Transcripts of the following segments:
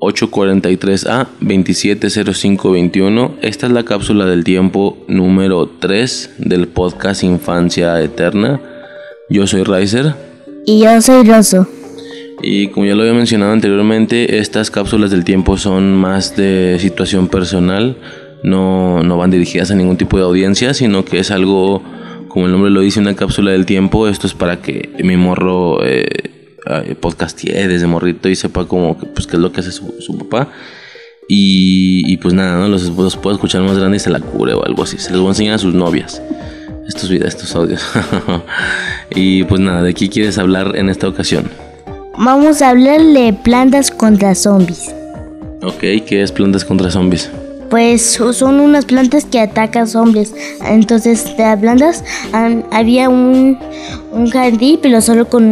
843A 270521. Esta es la cápsula del tiempo número 3 del podcast Infancia Eterna. Yo soy Riser. Y yo soy Rosso. Y como ya lo había mencionado anteriormente, estas cápsulas del tiempo son más de situación personal. No, no van dirigidas a ningún tipo de audiencia, sino que es algo, como el nombre lo dice, una cápsula del tiempo. Esto es para que mi morro... Eh, podcastie desde morrito y sepa como que, pues, qué es lo que hace su, papá. Y, pues nada, ¿no? Los, los puedo escuchar más grandes y se la cure o algo así. Se los voy a enseñar a sus novias. Estos videos, estos audios. y pues nada, ¿de qué quieres hablar en esta ocasión? Vamos a hablar de plantas contra zombies. Ok, ¿qué es plantas contra zombies? pues son unas plantas que atacan zombies. Entonces, de las plantas había un, un jardín, pero solo con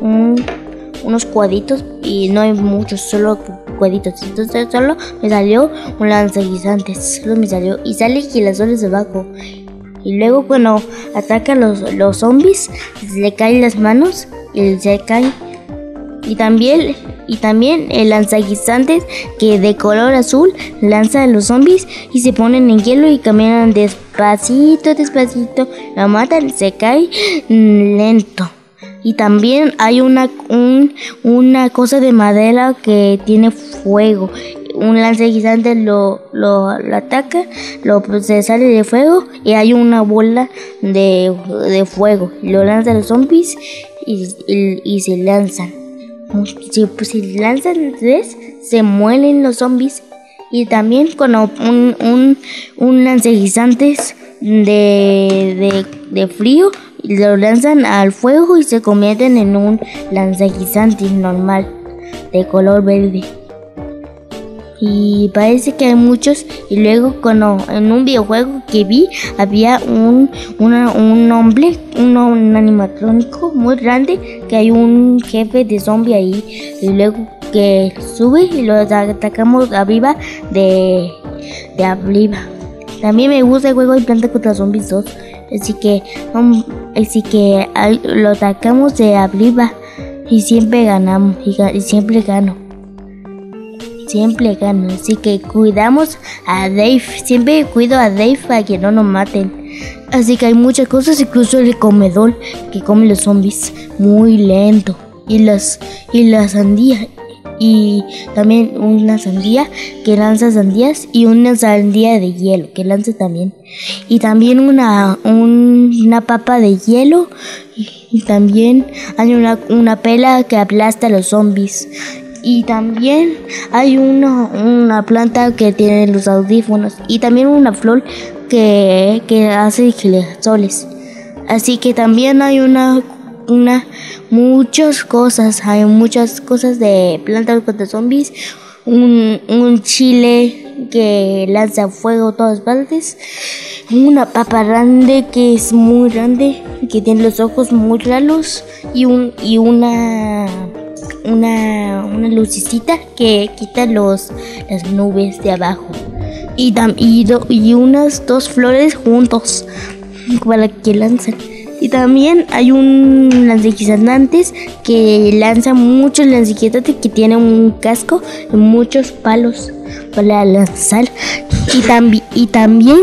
unos cuadritos y no hay muchos, solo cuadritos. Entonces, solo me salió un lanzaguisantes, solo me salió y sale girasoles abajo. Y luego cuando ataca los, los zombies, le caen las manos y se cae. Y también y también el lanzaguisantes que de color azul lanza a los zombies y se ponen en hielo y caminan despacito, despacito, la matan, se cae lento. Y también hay una, una cosa de madera que tiene fuego. Un lanzaguisante lo, lo, ataca, lo, se sale de fuego y hay una bola de, de fuego. Lo lanza a los zombies y, y se lanzan si, pues, si lanzan tres, se mueren los zombies. Y también con un, un, un lanzaguisantes de, de, frío, lo lanzan al fuego y se convierten en un lanzaguisantes normal de color verde y parece que hay muchos y luego cuando en un videojuego que vi había un, un hombre, un, animatrónico muy grande que hay un jefe de zombie ahí y luego que sube y lo atacamos arriba de, de arriba. También me gusta el juego de Planta contra Zombies 2, así que, así que lo atacamos de arriba y siempre ganamos y siempre gano siempre gano. Así que cuidamos a Dave. Siempre cuido a Dave para que no nos maten. Así que hay muchas cosas, incluso el comedor que come los zombies muy lento. Y las y la sandía. Y también una sandía que lanza sandías y una sandía de hielo que lanza también. Y también una, una papa de hielo. Y, también hay una, una pela que aplasta a los zombies y también hay una, una planta que tiene los audífonos y también una flor que, que hace soles. Así que también hay una, una muchas cosas, hay muchas cosas de plantas contra zombies, un, un chile que lanza fuego a todas partes, una papa grande que es muy grande, que tiene los ojos muy raros y un y una una, una lucecita que quita los, las nubes de abajo. Y, y, y unas dos flores juntos para que lanzan. Y también hay un lanzaguisantes que lanza muchos lanzaguisantes que tiene un casco y muchos palos para lanzar. Y, y también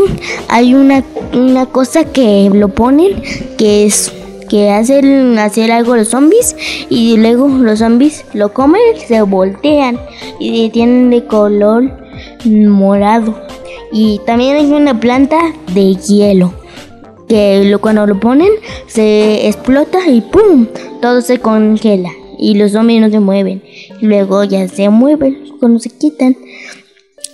hay una, una cosa que lo ponen que es que hacen hacer algo los zombies y luego los zombies lo comen, se voltean y tienen de color morado. Y también hay una planta de hielo que lo, cuando lo ponen se explota y ¡pum! Todo se congela y los zombies no se mueven. Luego ya se mueven cuando se quitan.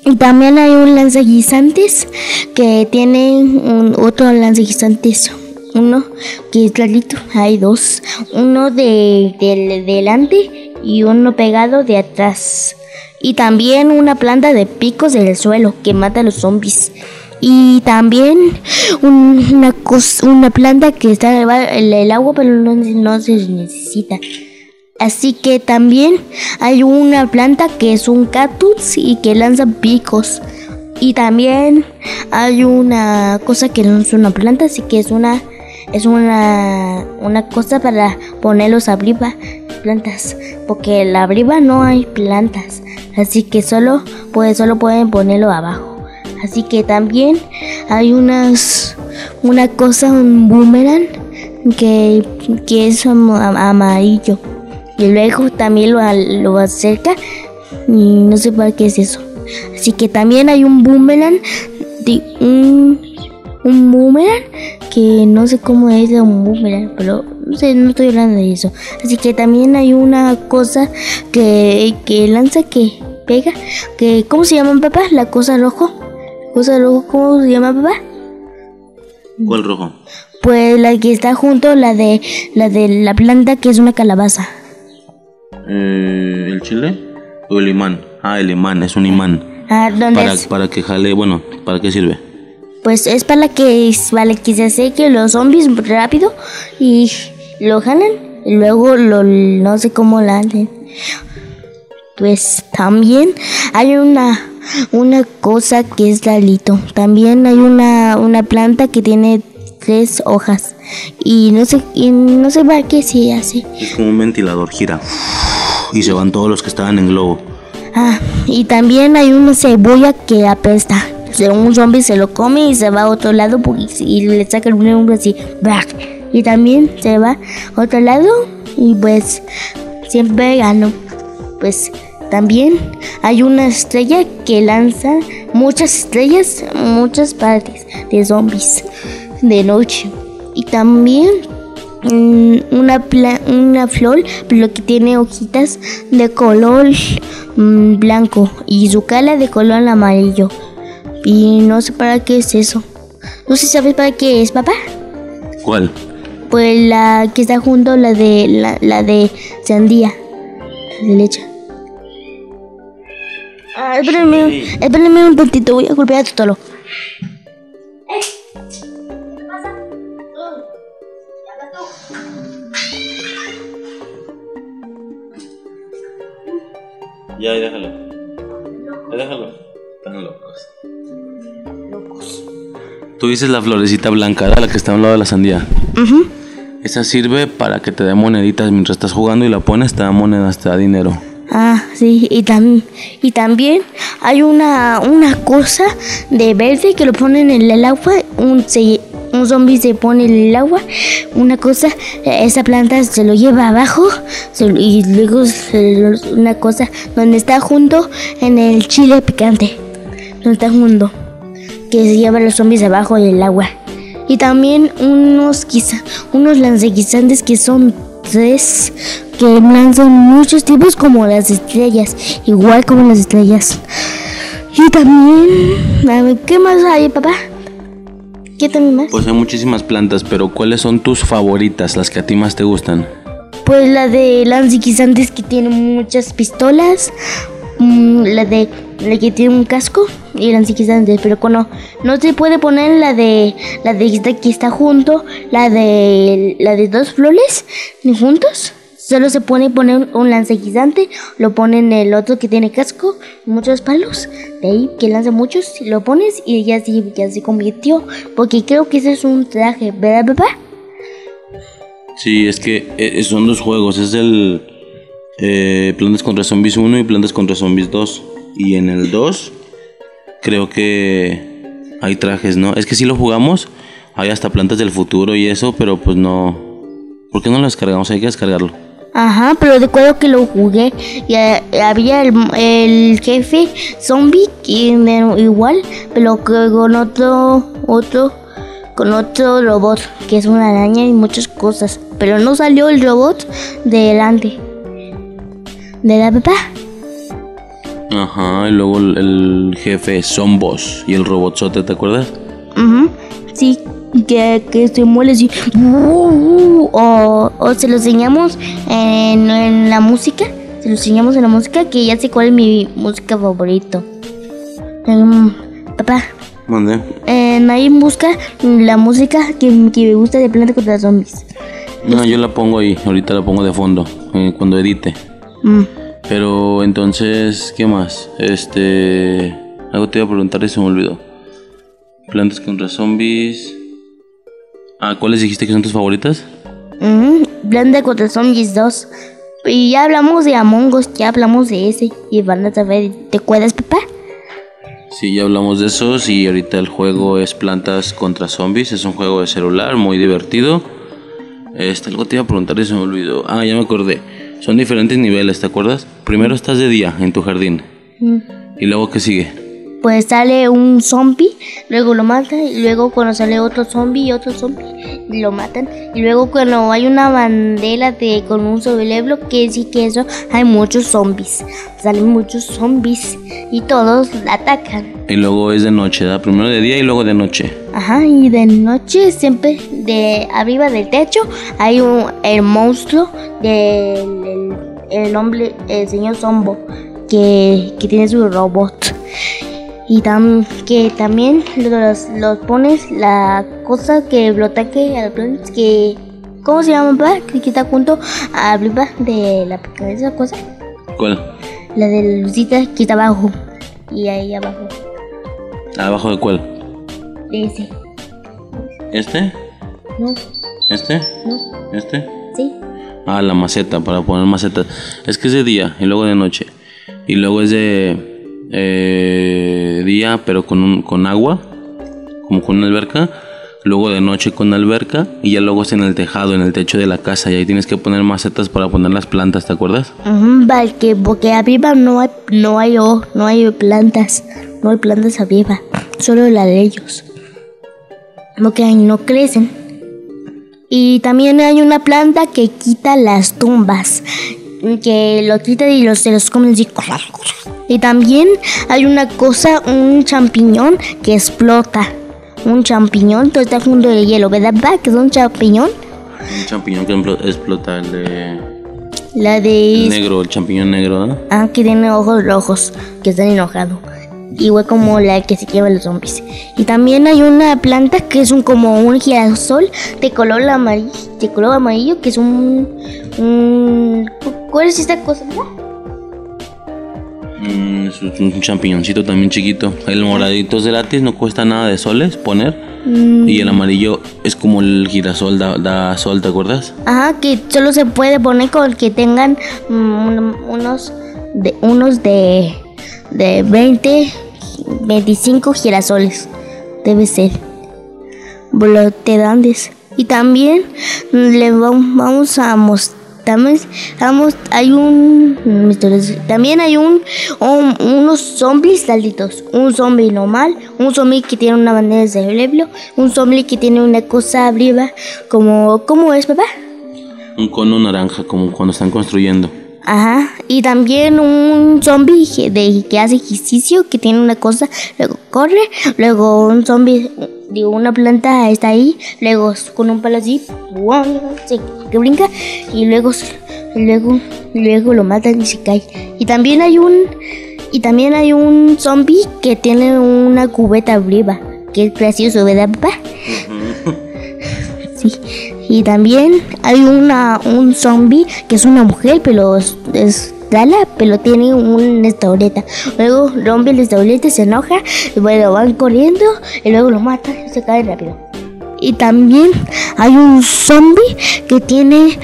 Y también hay un lanzaguisantes que tiene un, otro lanzaguisantes uno que es clarito, hay dos, uno de, delante y uno pegado de atrás. Y también una planta de picos del suelo que mata a los zombies. Y también una, una planta que está en el, agua pero no, se necesita. Así que también hay una planta que es un cactus y que lanza picos. Y también hay una cosa que no es una planta, así que es una es una, una cosa para ponerlos arriba plantas, porque en la arriba no hay plantas, así que solo, pues, solo pueden ponerlo abajo. Así que también hay unas, una cosa, un boomerang que, que es am- am- amarillo. Y luego también lo, lo acerca y no sé para qué es eso. Así que también hay un boomerang, de un, un boomerang que no sé cómo es de un boomerang, pero no sé, no estoy hablando de eso. Así que también hay una cosa que, que lanza que pega, que ¿cómo se llama papá? La cosa rojo. Cosa rojo, ¿cómo se llama papá? ¿Cuál rojo? Pues la que está junto, la de la de la planta que es una calabaza. Eh, ¿El chile? ¿O el imán? Ah, el imán, es un imán. Ah, ¿dónde Para, es? para que jale, bueno, ¿para qué sirve? Pues es para que para que se seque los zombies rápido y lo jalan y luego lo no sé cómo la hacen. Pues también hay una una cosa que es lalito. También hay una una planta que tiene tres hojas y no sé y no sé para qué se hace. Es como un ventilador, gira. Y se van todos los que estaban en globo. Ah, y también hay una cebolla que apesta. Un zombie se lo come y se va a otro lado porque- y le saca un nombre así. Y también se va a otro lado y pues siempre gano. Pues también hay una estrella que lanza muchas estrellas, muchas partes de zombies de noche. Y también mm, una, una flor, pero que tiene hojitas de color mm, blanco y su cala de color amarillo. Y no sé para qué es eso. No sé si sabes para qué es, papá. ¿Cuál? Pues la que está junto, la de la, la de sandía, la de leche. Ah, espérenme, espérenme un tantito, voy a golpear a Totolo. Ya, ahí déjalo. Ahí déjalo. Están locos. Tú dices la florecita blanca, la que está a un lado de la sandía. Esa sirve para que te dé moneditas mientras estás jugando y la pones, te da monedas, te da dinero. Ah, sí, y, tam- y también hay una, una cosa de verde que lo ponen en el agua, un, se- un zombie se pone en el agua, una cosa, esa planta se lo lleva abajo y luego se una cosa donde está junto en el chile picante, donde está junto, que se lleva a los zombies abajo del agua. Y también unos quizá, unos lanzaguisantes que son tres que lanzan muchos tipos como las estrellas, igual como las estrellas. Y también, a ver, ¿qué más hay, papá? ¿Qué también más? Pues hay muchísimas plantas, pero ¿cuáles son tus favoritas, las que a ti más te gustan? Pues la de lanzaguisantes que tiene muchas pistolas, mm, la de la que tiene un casco y lanzaguisantes, pero cuando no se puede poner la de la de esta que está junto, la de la de dos flores ni juntos. Solo se pone poner un lanzaguisante, lo ponen el otro que tiene casco, muchos palos, de ahí que lanza muchos, lo pones y ya se, ya se convirtió, porque creo que ese es un traje, ¿verdad papá? Sí, es que eh, son dos juegos. Es el eh, Plantas contra Zombies 1 y Plantas contra Zombies 2. Y en el 2 creo que hay trajes, ¿no? Es que si lo jugamos, hay hasta plantas del futuro y eso, pero pues no... ¿Por qué no lo descargamos? Hay que descargarlo. Ajá, pero recuerdo que lo jugué y eh, había el, el jefe zombie que me- igual, pero con otro, otro, con otro robot que es una araña y muchas cosas, pero no salió el robot de delante. ¿De la papá? Ajá, y luego el, el jefe Zombos y el robotzote, ¿te acuerdas? Ujú, Sí, que, que se muele así. O, o se lo enseñamos en, en la música. Se lo enseñamos en la música, que ya sé cuál es mi música favorito. Em, papá, ¿Dónde? en ahí busca la música que, que me gusta de Planta contra Zombies. No, yo la pongo ahí, ahorita la pongo de fondo, eh, cuando edite. Mm. Pero entonces, ¿qué más? Este. Algo te iba a preguntar y se me olvidó. Plantas contra zombies. Ah, ¿cuáles dijiste que son tus favoritas? Ujú, Planta contra Zombies 2. Y ya hablamos de Among Us, ya hablamos de ese. Y van a saber, ¿te acuerdas, papá? Sí, ya hablamos de esos y ahorita el juego es Plantas contra Zombies. Es un juego de celular muy divertido. Este, algo te iba a preguntar y se me olvidó. Ah, ya me acordé. Son diferentes niveles, ¿te acuerdas? Primero estás de día en tu jardín. Mm. ¿Y luego qué sigue? Pues sale un zombie, luego lo matan, y luego cuando sale otro zombie y otro zombie, lo matan. Y luego cuando hay una bandera de con un cerebro, que sí que eso, hay muchos zombies. Salen muchos zombies y todos la atacan. Y luego es de noche, ¿da? Primero de día y luego de noche. Ajá, y de noche siempre de arriba del techo hay un el monstruo del el, el hombre, el señor Zombo, que, que tiene su robot. Y tam, que también los, los pones la cosa que lo ataque a los planetas, que ¿cómo se llama? Que está junto a arriba de la esa cosa, ¿Cuál? la de la lucita que está abajo y ahí abajo ¿Abajo de cuál? de ese. ¿Este? No, ¿Este? no, ¿Este? sí. Ah, la maceta, para poner macetas. Es que es de día y luego de noche. Y luego es de eh, día, pero con, un, con agua, como con una alberca. Luego de noche con alberca. Y ya luego es en el tejado, en el techo de la casa. Y ahí tienes que poner macetas para poner las plantas, ¿te acuerdas? Ujú, vale, que porque arriba no hay, no hay, oh, no hay plantas, no hay plantas arriba, solo la de ellos. Porque ahí no crecen. Y también hay una planta que quita las tumbas, que lo quita y los, se los comen así. Y también hay una cosa, un champiñón que explota. Un champiñón, todo está junto de hielo, ¿verdad? papá? Que es un champiñón. Un champiñón que explota, el de La de... negro, el champiñón negro, ¿no? Ah, que tiene ojos rojos, que están enojados. Igual como la que se lleva los zombies. Y también hay una planta que es un como un girasol de color amarillo, de color amarillo, que es un, un ¿cuál es esta cosa? Mm, es un champiñoncito también chiquito. El moradito es látex, no cuesta nada de soles poner. Mm, Y el amarillo es como el girasol, da, da sol, ¿te acuerdas? Ajá, que solo se puede poner con que tengan mm, un- unos de unos de de 20 25 girasoles. Debe ser. Blotedantes. Y también mm, le vam- vamos a mostrar vamos, hay un también hay un, un- unos zombies alditos, un zombie normal, un zombie que tiene una bandera de cerebro, un zombie que tiene una cosa arriba como ¿cómo es, papá? Un cono naranja, como cuando están construyendo. Ajá, y también un zombie que- de, que hace ejercicio, que tiene una cosa, luego corre, luego un zombie, digo, una planta está ahí, luego con un palo así, se que brinca, y luego, luego, luego lo matan y se cae. Y también hay un, y también hay un zombie que tiene una cubeta arriba, que es gracioso, ¿verdad, papá? Sí. Y también hay una un zombie que es una mujer, pero es, es pero tiene un restaurante. Luego rompe el restaurante, se enoja, y bueno, van corriendo y luego lo matan y se cae rápido. Y también hay un zombie que tiene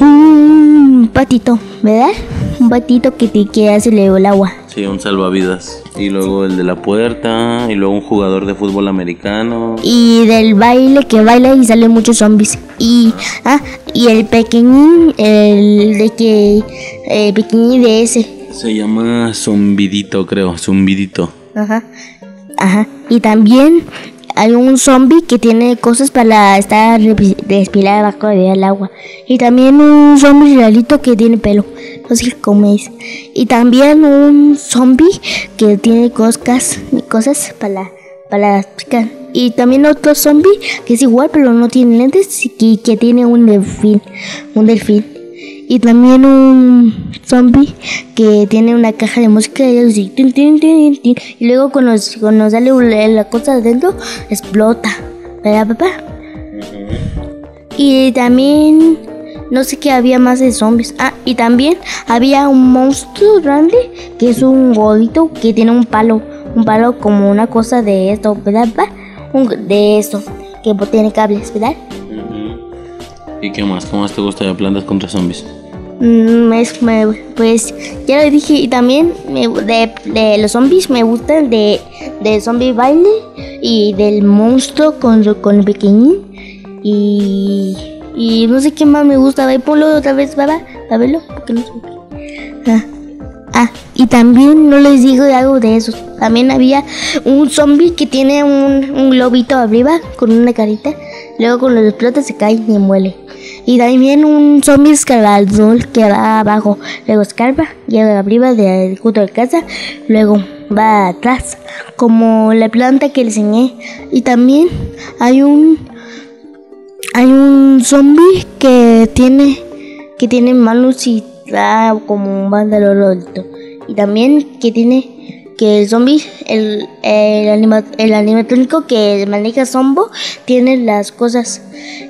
un patito, ¿verdad? Un patito que, te, que hace el agua. Sí, un salvavidas. Y luego el de la puerta. Y luego un jugador de fútbol americano. y del baile que baila y salen muchos zombies y ah y el pequeñín el de que el pequeñín de ese Se llama zumbidito, creo. Zumbidito. ajá ajá y también hay un zombie que tiene cosas para estar respirar abajo del agua. Y también un zombie realito que tiene pelo. No sé cómo es. Y también un zombie que tiene cosas cosas para para picar. Y también otro zombie que es igual pero no tiene lentes y que, que tiene un delfín un delfín y también un zombie que tiene una caja de música y, luego cuando, cuando sale la cosa adentro explota ¿verdad papá? y también no sé qué había más de zombies ah y también había un monstruo grande que es un gordito que tiene un palo un palo como una cosa de esto ¿verdad papá? Un- de esto que tiene cables ¿verdad? ¿Y qué más? ¿Cómo más te gusta de plantas contra zombies? Mm, pues ya lo dije y también de, de los zombies me gustan de, de zombie baile y del monstruo con, con el pequeñín y, y no sé qué más me gusta. A ver, ponlo otra vez, a verlo, porque no sé. Ah, ah, y también no les digo algo de esos. También había un zombie que tiene un, globito arriba con una carita. Luego con los explotas se cae y muele. Y también un zombie escalador que va abajo. Luego escarba, llega arriba de junto a la casa. Luego va atrás, como la planta que le enseñé. Y también hay un hay un zombie que tiene que tiene manos y da como un pantalón alto. Y también que tiene que el zombie, el, el, anima- el animatrónico que maneja Zombo, tiene las cosas,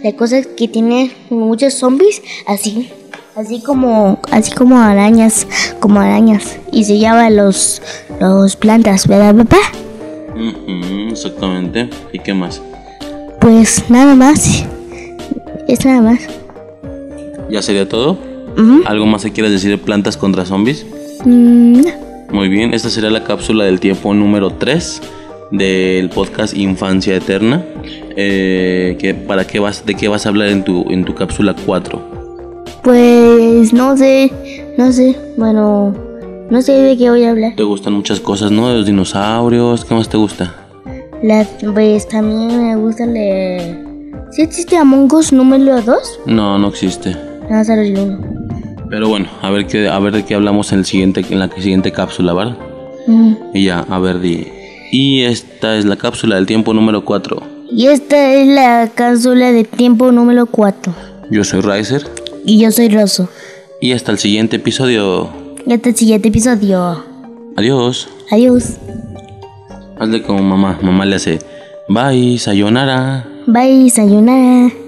las cosas que tiene muchos zombies, así, así como, así como arañas, como arañas. Y se llama los, los plantas, ¿verdad, papá? Ujú, exactamente. ¿Y qué más? Pues nada más. Es nada más. ¿Ya sería todo? ¿Algo más que quieras decir de plantas contra zombies? Mm, no. Muy bien, esta será la cápsula del tiempo número 3 del podcast Infancia Eterna. Eh, que, ¿para qué vas, ¿De qué vas a hablar en tu, en tu cápsula 4? Pues no sé, no sé, bueno, no sé de qué voy a hablar. Te gustan muchas cosas, ¿no? De los dinosaurios, ¿qué más te gusta? La, pues también me gusta leer. ¿Sí existe Among Us número 2? No, no existe. Nada, solo el uno. Pero bueno, a ver, qué, a ver de qué hablamos en, el siguiente, en la siguiente cápsula, ¿vale? Mm. Y ya, a ver, di. Y esta es la cápsula del tiempo número 4. Y esta es la cápsula de tiempo número 4. Yo soy Riser. Y yo soy Rosso. Y hasta el siguiente episodio. Y hasta el siguiente episodio. Adiós. Adiós. Hazle como mamá. Mamá le hace. Bye, sayonara. Bye, sayonara.